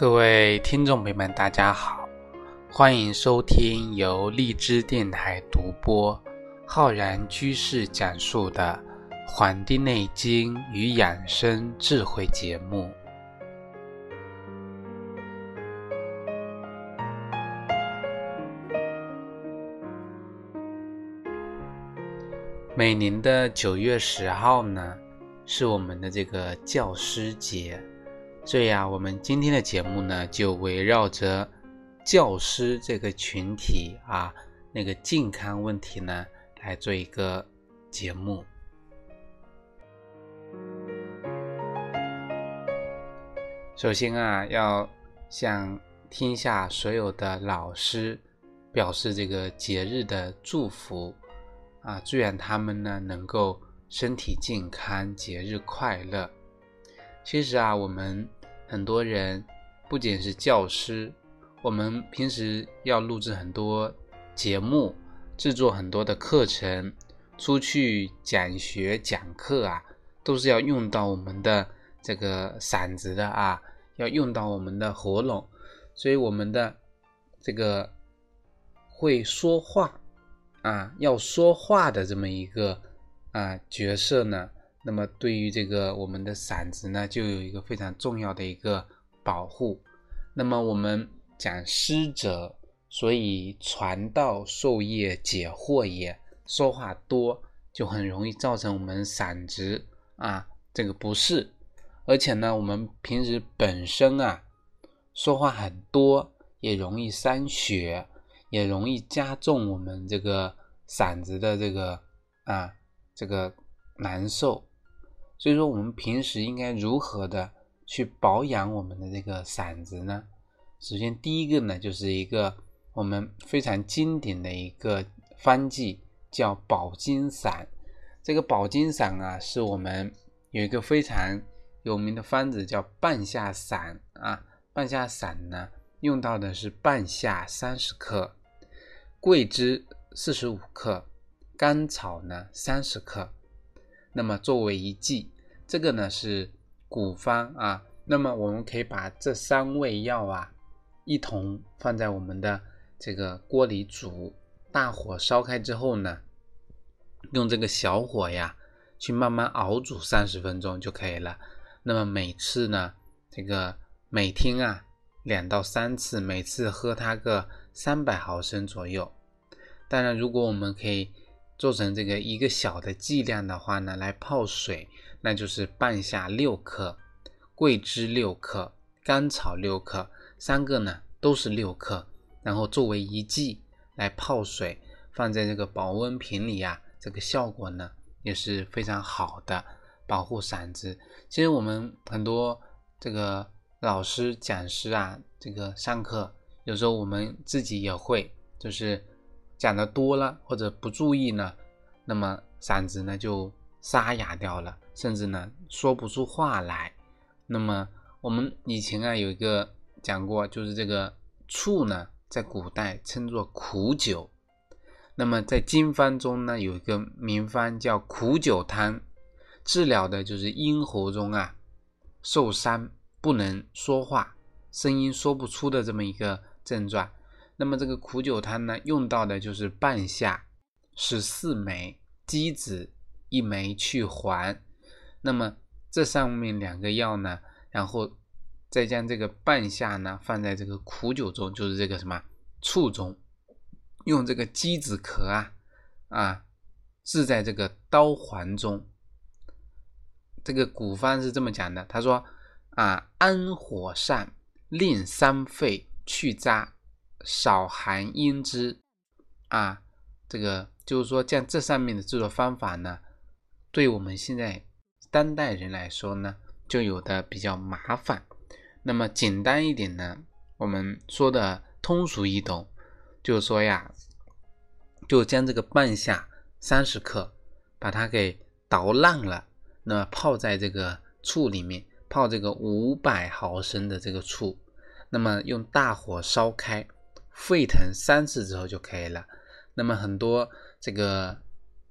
各位听众朋友们，大家好，欢迎收听由荔枝电台独播、浩然居士讲述的《黄帝内经与养生智慧》节目。每年的九月十号呢，是我们的这个教师节。所以啊，我们今天的节目呢，就围绕着教师这个群体啊，那个健康问题呢，来做一个节目。首先啊，要向天下所有的老师表示这个节日的祝福啊，祝愿他们呢能够身体健康，节日快乐。其实啊，我们很多人不仅是教师，我们平时要录制很多节目，制作很多的课程，出去讲学讲课啊，都是要用到我们的这个嗓子的啊，要用到我们的喉咙，所以我们的这个会说话啊，要说话的这么一个啊角色呢。那么对于这个我们的嗓子呢，就有一个非常重要的一个保护。那么我们讲师者，所以传道授业解惑也。说话多就很容易造成我们嗓子啊这个不适，而且呢，我们平时本身啊说话很多，也容易伤血，也容易加重我们这个嗓子的这个啊这个难受。所以说，我们平时应该如何的去保养我们的这个嗓子呢？首先，第一个呢，就是一个我们非常经典的一个方剂，叫保金散。这个保金散啊，是我们有一个非常有名的方子，叫半夏散啊。半夏散呢，用到的是半夏三十克，桂枝四十五克，甘草呢三十克。那么作为一剂，这个呢是古方啊。那么我们可以把这三味药啊一同放在我们的这个锅里煮，大火烧开之后呢，用这个小火呀去慢慢熬煮三十分钟就可以了。那么每次呢，这个每天啊两到三次，每次喝它个三百毫升左右。当然，如果我们可以。做成这个一个小的剂量的话呢，来泡水，那就是半夏六克，桂枝六克，甘草六克，三个呢都是六克，然后作为一剂来泡水，放在这个保温瓶里呀，这个效果呢也是非常好的，保护嗓子。其实我们很多这个老师讲师啊，这个上课有时候我们自己也会，就是。讲的多了或者不注意呢，那么嗓子呢就沙哑掉了，甚至呢说不出话来。那么我们以前啊有一个讲过，就是这个醋呢在古代称作苦酒。那么在经方中呢有一个名方叫苦酒汤，治疗的就是咽喉中啊受伤不能说话，声音说不出的这么一个症状。那么这个苦酒汤呢，用到的就是半夏十四枚，鸡子一枚去黄。那么这上面两个药呢，然后再将这个半夏呢放在这个苦酒中，就是这个什么醋中，用这个鸡子壳啊啊置在这个刀环中。这个古方是这么讲的，他说啊，安火上，令伤肺，去渣。少寒阴之啊，这个就是说，像这上面的制作方法呢，对我们现在当代人来说呢，就有的比较麻烦。那么简单一点呢，我们说的通俗易懂，就是说呀，就将这个半夏三十克，把它给捣烂了，那么泡在这个醋里面，泡这个五百毫升的这个醋，那么用大火烧开。沸腾三次之后就可以了。那么很多这个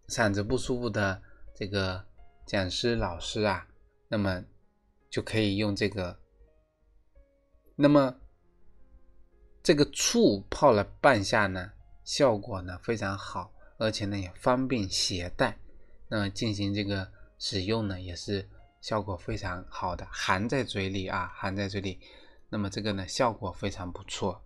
嗓子不舒服的这个讲师老师啊，那么就可以用这个那么这个醋泡了半夏呢，效果呢非常好，而且呢也方便携带，那么进行这个使用呢也是效果非常好的，含在嘴里啊，含在嘴里，那么这个呢效果非常不错。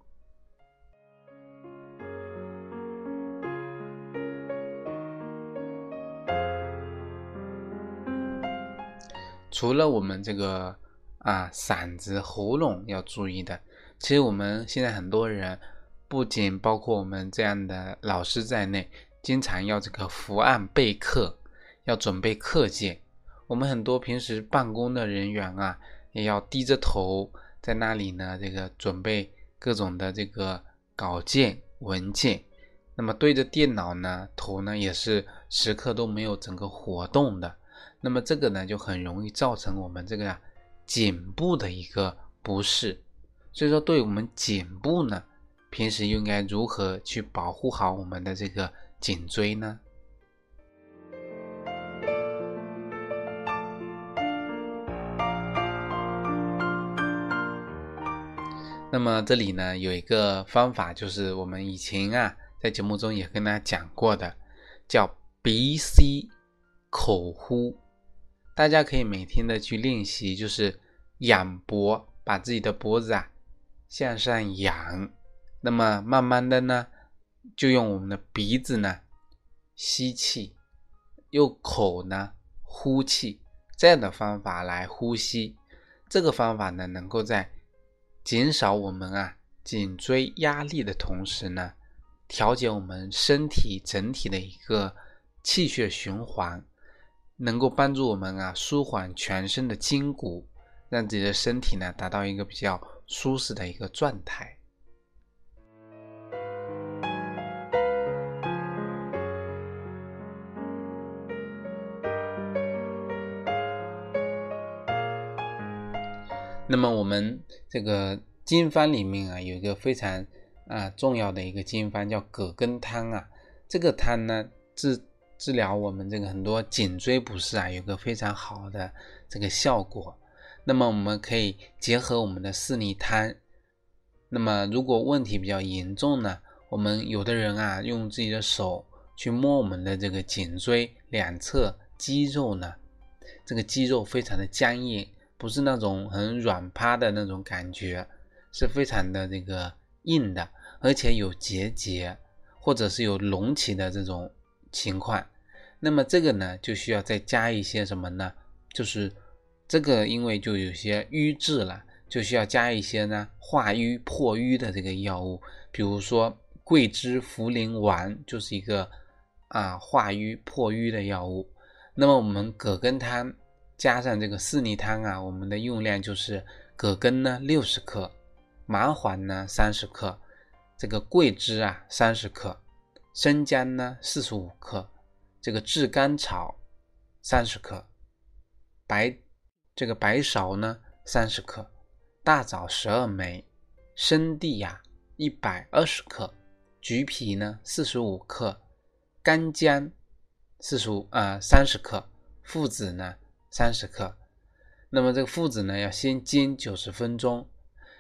除了我们这个啊嗓子喉咙要注意的，其实我们现在很多人，不仅包括我们这样的老师在内，经常要这个伏案备课，要准备课件。我们很多平时办公的人员啊，也要低着头在那里呢，这个准备各种的这个稿件文件。那么对着电脑呢，头呢也是时刻都没有整个活动的。那么这个呢，就很容易造成我们这个颈部的一个不适。所以说，对我们颈部呢，平时应该如何去保护好我们的这个颈椎呢？那么这里呢，有一个方法，就是我们以前啊，在节目中也跟大家讲过的，叫鼻吸口呼。大家可以每天的去练习，就是仰脖，把自己的脖子啊向上仰。那么慢慢的呢，就用我们的鼻子呢吸气，用口呢呼气，这样的方法来呼吸。这个方法呢，能够在减少我们啊颈椎压力的同时呢，调节我们身体整体的一个气血循环。能够帮助我们啊舒缓全身的筋骨，让自己的身体呢达到一个比较舒适的一个状态。那么我们这个经方里面啊有一个非常啊重要的一个经方叫葛根汤啊，这个汤呢治。治疗我们这个很多颈椎不适啊，有个非常好的这个效果。那么我们可以结合我们的四逆汤。那么如果问题比较严重呢，我们有的人啊，用自己的手去摸我们的这个颈椎两侧肌肉呢，这个肌肉非常的僵硬，不是那种很软趴的那种感觉，是非常的这个硬的，而且有结节或者是有隆起的这种情况。那么这个呢，就需要再加一些什么呢？就是这个，因为就有些瘀滞了，就需要加一些呢化瘀破瘀的这个药物，比如说桂枝茯苓丸就是一个啊化瘀破瘀的药物。那么我们葛根汤加上这个四逆汤啊，我们的用量就是葛根呢六十克，麻黄呢三十克，这个桂枝啊三十克，生姜呢四十五克。这个炙甘草三十克，白这个白芍呢三十克，大枣十二枚，生地呀一百二十克，橘皮呢四十五克，干姜四十五啊三十克，附子呢三十克。那么这个附子呢要先煎九十分钟。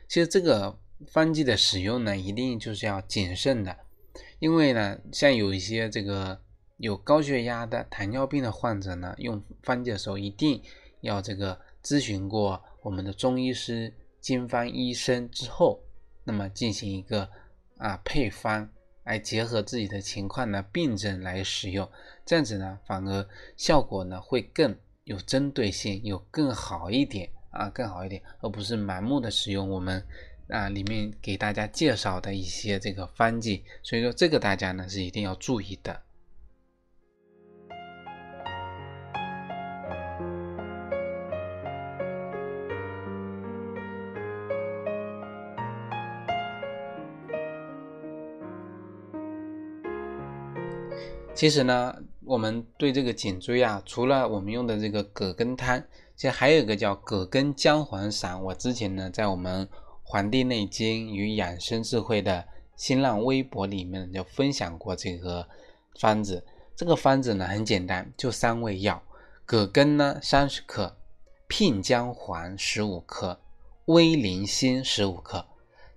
其实这个方剂的使用呢一定就是要谨慎的，因为呢像有一些这个。有高血压的、糖尿病的患者呢，用方剂的时候一定要这个咨询过我们的中医师、经方医生之后，那么进行一个啊配方，来结合自己的情况呢、病症来使用，这样子呢，反而效果呢会更有针对性，有更好一点啊，更好一点，而不是盲目的使用我们啊里面给大家介绍的一些这个方剂，所以说这个大家呢是一定要注意的。其实呢，我们对这个颈椎啊，除了我们用的这个葛根汤，其实还有一个叫葛根姜黄散。我之前呢，在我们《黄帝内经与养生智慧》的新浪微博里面就分享过这个方子。这个方子呢很简单，就三味药：葛根呢三十克，片姜黄十五克，威灵心十五克。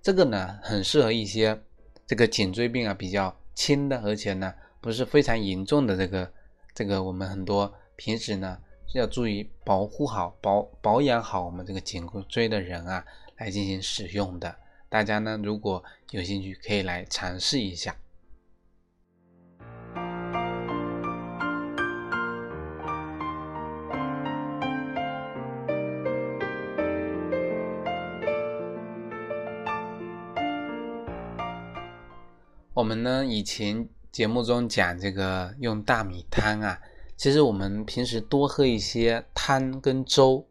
这个呢，很适合一些这个颈椎病啊比较轻的，而且呢不是非常严重的这个这个我们很多平时呢要注意保护好保保养好我们这个颈椎的人啊来进行使用的。大家呢如果有兴趣，可以来尝试一下。我们呢，以前节目中讲这个用大米汤啊，其实我们平时多喝一些汤跟粥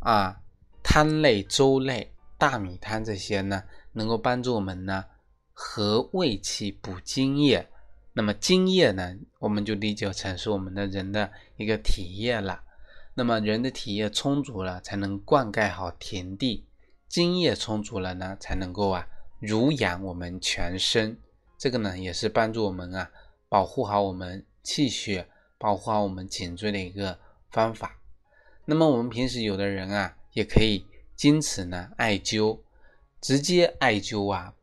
啊，汤类、粥类、大米汤这些呢，能够帮助我们呢和胃气、补津液。那么津液呢，我们就理解成是我们的人的一个体液了。那么人的体液充足了，才能灌溉好田地；津液充足了呢，才能够啊濡养我们全身。这个呢，也是帮助我们啊，保护好我们气血，保护好我们颈椎的一个方法。那么我们平时有的人啊，也可以经此呢艾灸，直接艾灸啊，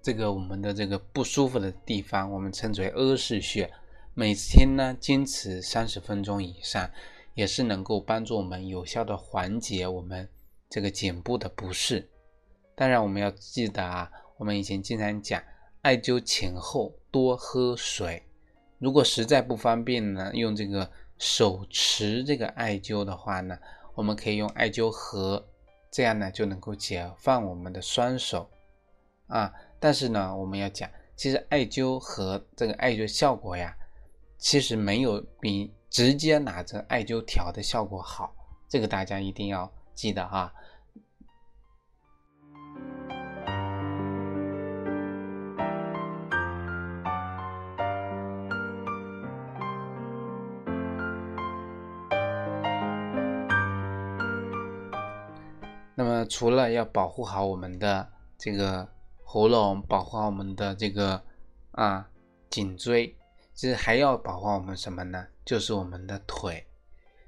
这个我们的这个不舒服的地方，我们称之为阿是穴。每天呢，经此三十分钟以上，也是能够帮助我们有效的缓解我们这个颈部的不适。当然，我们要记得啊，我们以前经常讲。艾灸前后多喝水，如果实在不方便呢，用这个手持这个艾灸的话呢，我们可以用艾灸盒，这样呢就能够解放我们的双手啊。但是呢，我们要讲，其实艾灸盒这个艾灸效果呀，其实没有比直接拿着艾灸条的效果好，这个大家一定要记得啊。那么，除了要保护好我们的这个喉咙，保护好我们的这个啊颈椎，其实还要保护我们什么呢？就是我们的腿。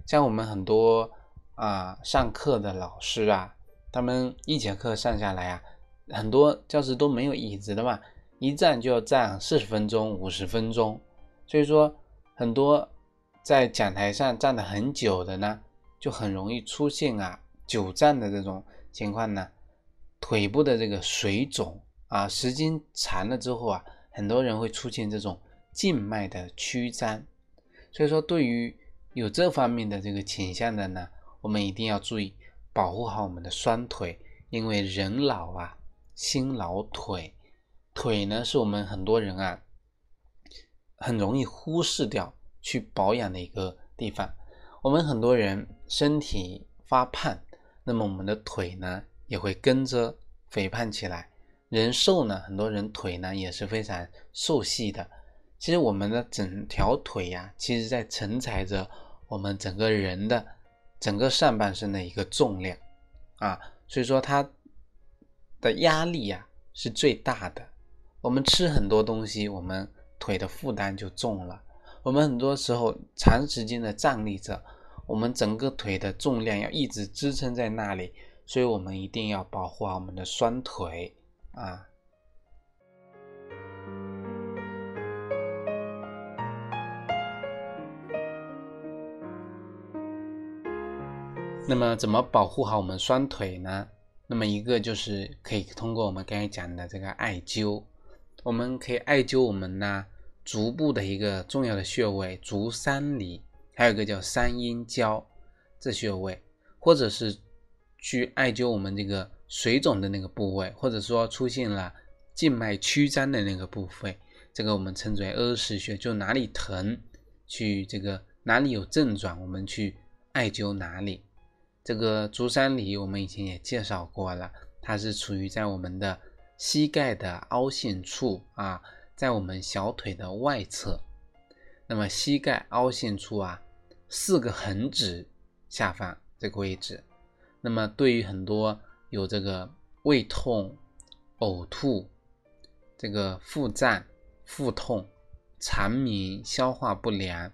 像我们很多啊上课的老师啊，他们一节课上下来啊，很多教室都没有椅子的嘛，一站就要站四十分钟、五十分钟，所以说很多在讲台上站的很久的呢，就很容易出现啊。久站的这种情况呢，腿部的这个水肿啊，时间长了之后啊，很多人会出现这种静脉的曲张。所以说，对于有这方面的这个倾向的呢，我们一定要注意保护好我们的双腿，因为人老啊，心老腿，腿呢是我们很多人啊很容易忽视掉去保养的一个地方。我们很多人身体发胖。那么我们的腿呢也会跟着肥胖起来。人瘦呢，很多人腿呢也是非常瘦细的。其实我们的整条腿呀，其实在承载着我们整个人的整个上半身的一个重量啊，所以说它的压力呀是最大的。我们吃很多东西，我们腿的负担就重了。我们很多时候长时间的站立着。我们整个腿的重量要一直支撑在那里，所以我们一定要保护好我们的双腿啊。那么，怎么保护好我们双腿呢？那么，一个就是可以通过我们刚才讲的这个艾灸，我们可以艾灸我们呢足部的一个重要的穴位足三里。还有一个叫三阴交这穴位，或者是去艾灸我们这个水肿的那个部位，或者说出现了静脉曲张的那个部位，这个我们称之为阿是穴，就哪里疼，去这个哪里有症状，我们去艾灸哪里。这个足三里我们以前也介绍过了，它是处于在我们的膝盖的凹陷处啊，在我们小腿的外侧，那么膝盖凹陷处啊。四个横指下方这个位置，那么对于很多有这个胃痛、呕吐、这个腹胀、腹痛、肠鸣、消化不良、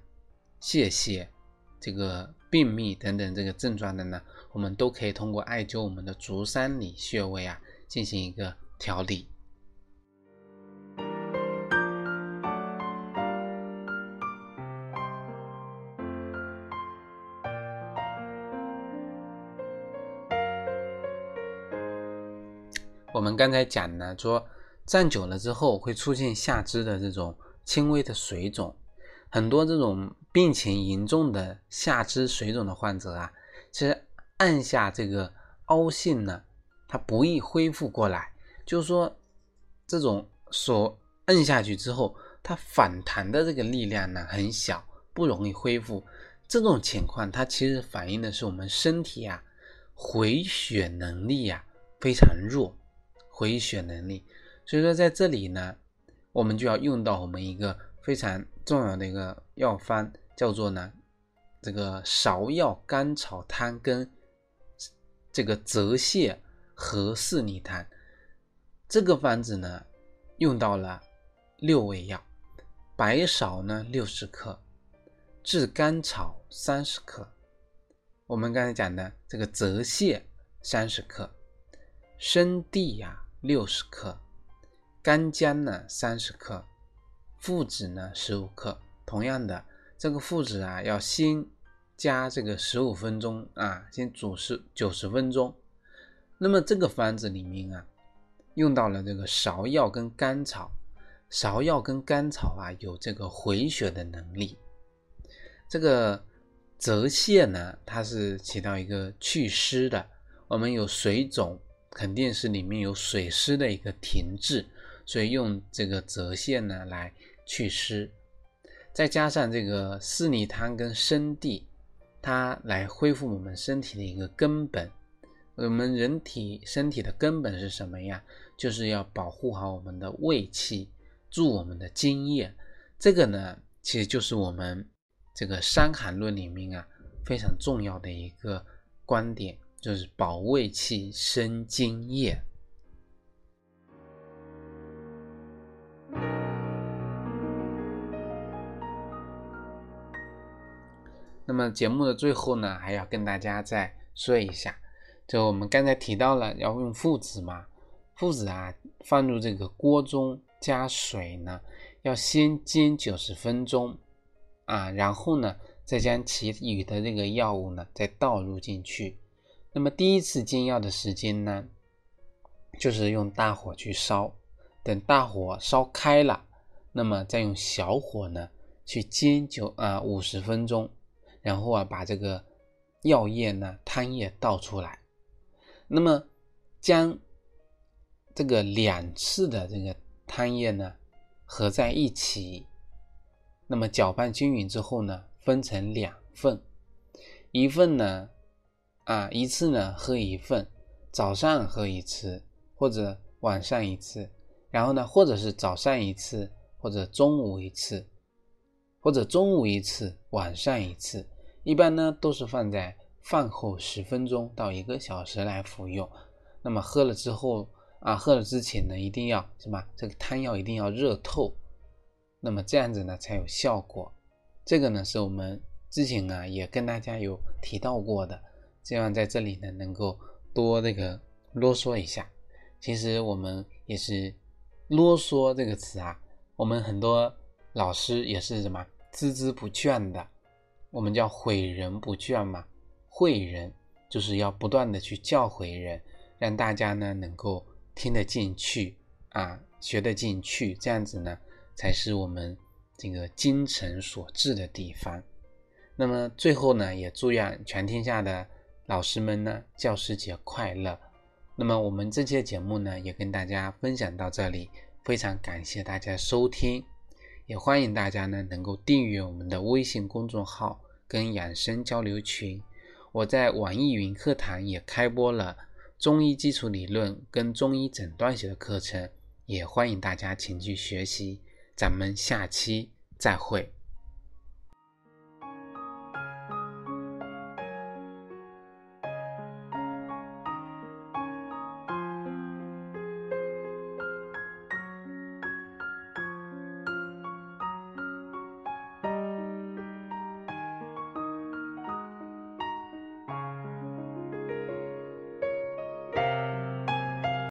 泄泻这个便秘等等这个症状的呢，我们都可以通过艾灸我们的足三里穴位啊进行一个调理。们刚才讲呢，说站久了之后会出现下肢的这种轻微的水肿，很多这种病情严重的下肢水肿的患者啊，其实按下这个凹陷呢，它不易恢复过来，就是说这种手摁下去之后，它反弹的这个力量呢很小，不容易恢复。这种情况它其实反映的是我们身体啊回血能力呀非常弱。回血能力，所以说在这里呢，我们就要用到我们一个非常重要的一个药方，叫做呢这个芍药甘草汤跟这个泽泻和四逆汤。这个方子呢用到了六味药，白芍呢六十克，炙甘草三十克，我们刚才讲的这个泽泻三十克，生地呀。六十克，干姜呢三十克，附子呢十五克。同样的，这个附子啊，要先加这个十五分钟啊，先煮十九十分钟。那么这个方子里面啊，用到了这个芍药跟甘草。芍药跟甘草啊，有这个回血的能力。这个泽泻呢，它是起到一个祛湿的。我们有水肿。肯定是里面有水湿的一个停滞，所以用这个泽泻呢来祛湿，再加上这个四逆汤跟生地，它来恢复我们身体的一个根本。我们人体身体的根本是什么呀？就是要保护好我们的胃气，助我们的津液。这个呢，其实就是我们这个《伤寒论》里面啊非常重要的一个观点。就是保胃气、生津液。那么节目的最后呢，还要跟大家再说一下，就我们刚才提到了要用附子嘛，附子啊放入这个锅中加水呢，要先煎九十分钟啊，然后呢再将其余的这个药物呢再倒入进去。那么第一次煎药的时间呢，就是用大火去烧，等大火烧开了，那么再用小火呢去煎就啊五十分钟，然后啊把这个药液呢汤液倒出来，那么将这个两次的这个汤液呢合在一起，那么搅拌均匀之后呢，分成两份，一份呢。啊，一次呢喝一份，早上喝一次，或者晚上一次，然后呢，或者是早上一次，或者中午一次，或者中午一次，晚上一次，一般呢都是放在饭后十分钟到一个小时来服用。那么喝了之后啊，喝了之前呢，一定要什么？这个汤药一定要热透，那么这样子呢才有效果。这个呢是我们之前啊也跟大家有提到过的。希望在这里呢，能够多这个啰嗦一下。其实我们也是啰嗦这个词啊，我们很多老师也是什么孜孜不倦的，我们叫诲人不倦嘛。诲人就是要不断的去教诲人，让大家呢能够听得进去啊，学得进去，这样子呢才是我们这个精诚所至的地方。那么最后呢，也祝愿全天下的。老师们呢，教师节快乐！那么我们这期节目呢，也跟大家分享到这里，非常感谢大家收听，也欢迎大家呢能够订阅我们的微信公众号跟养生交流群。我在网易云课堂也开播了中医基础理论跟中医诊断学的课程，也欢迎大家前去学习。咱们下期再会。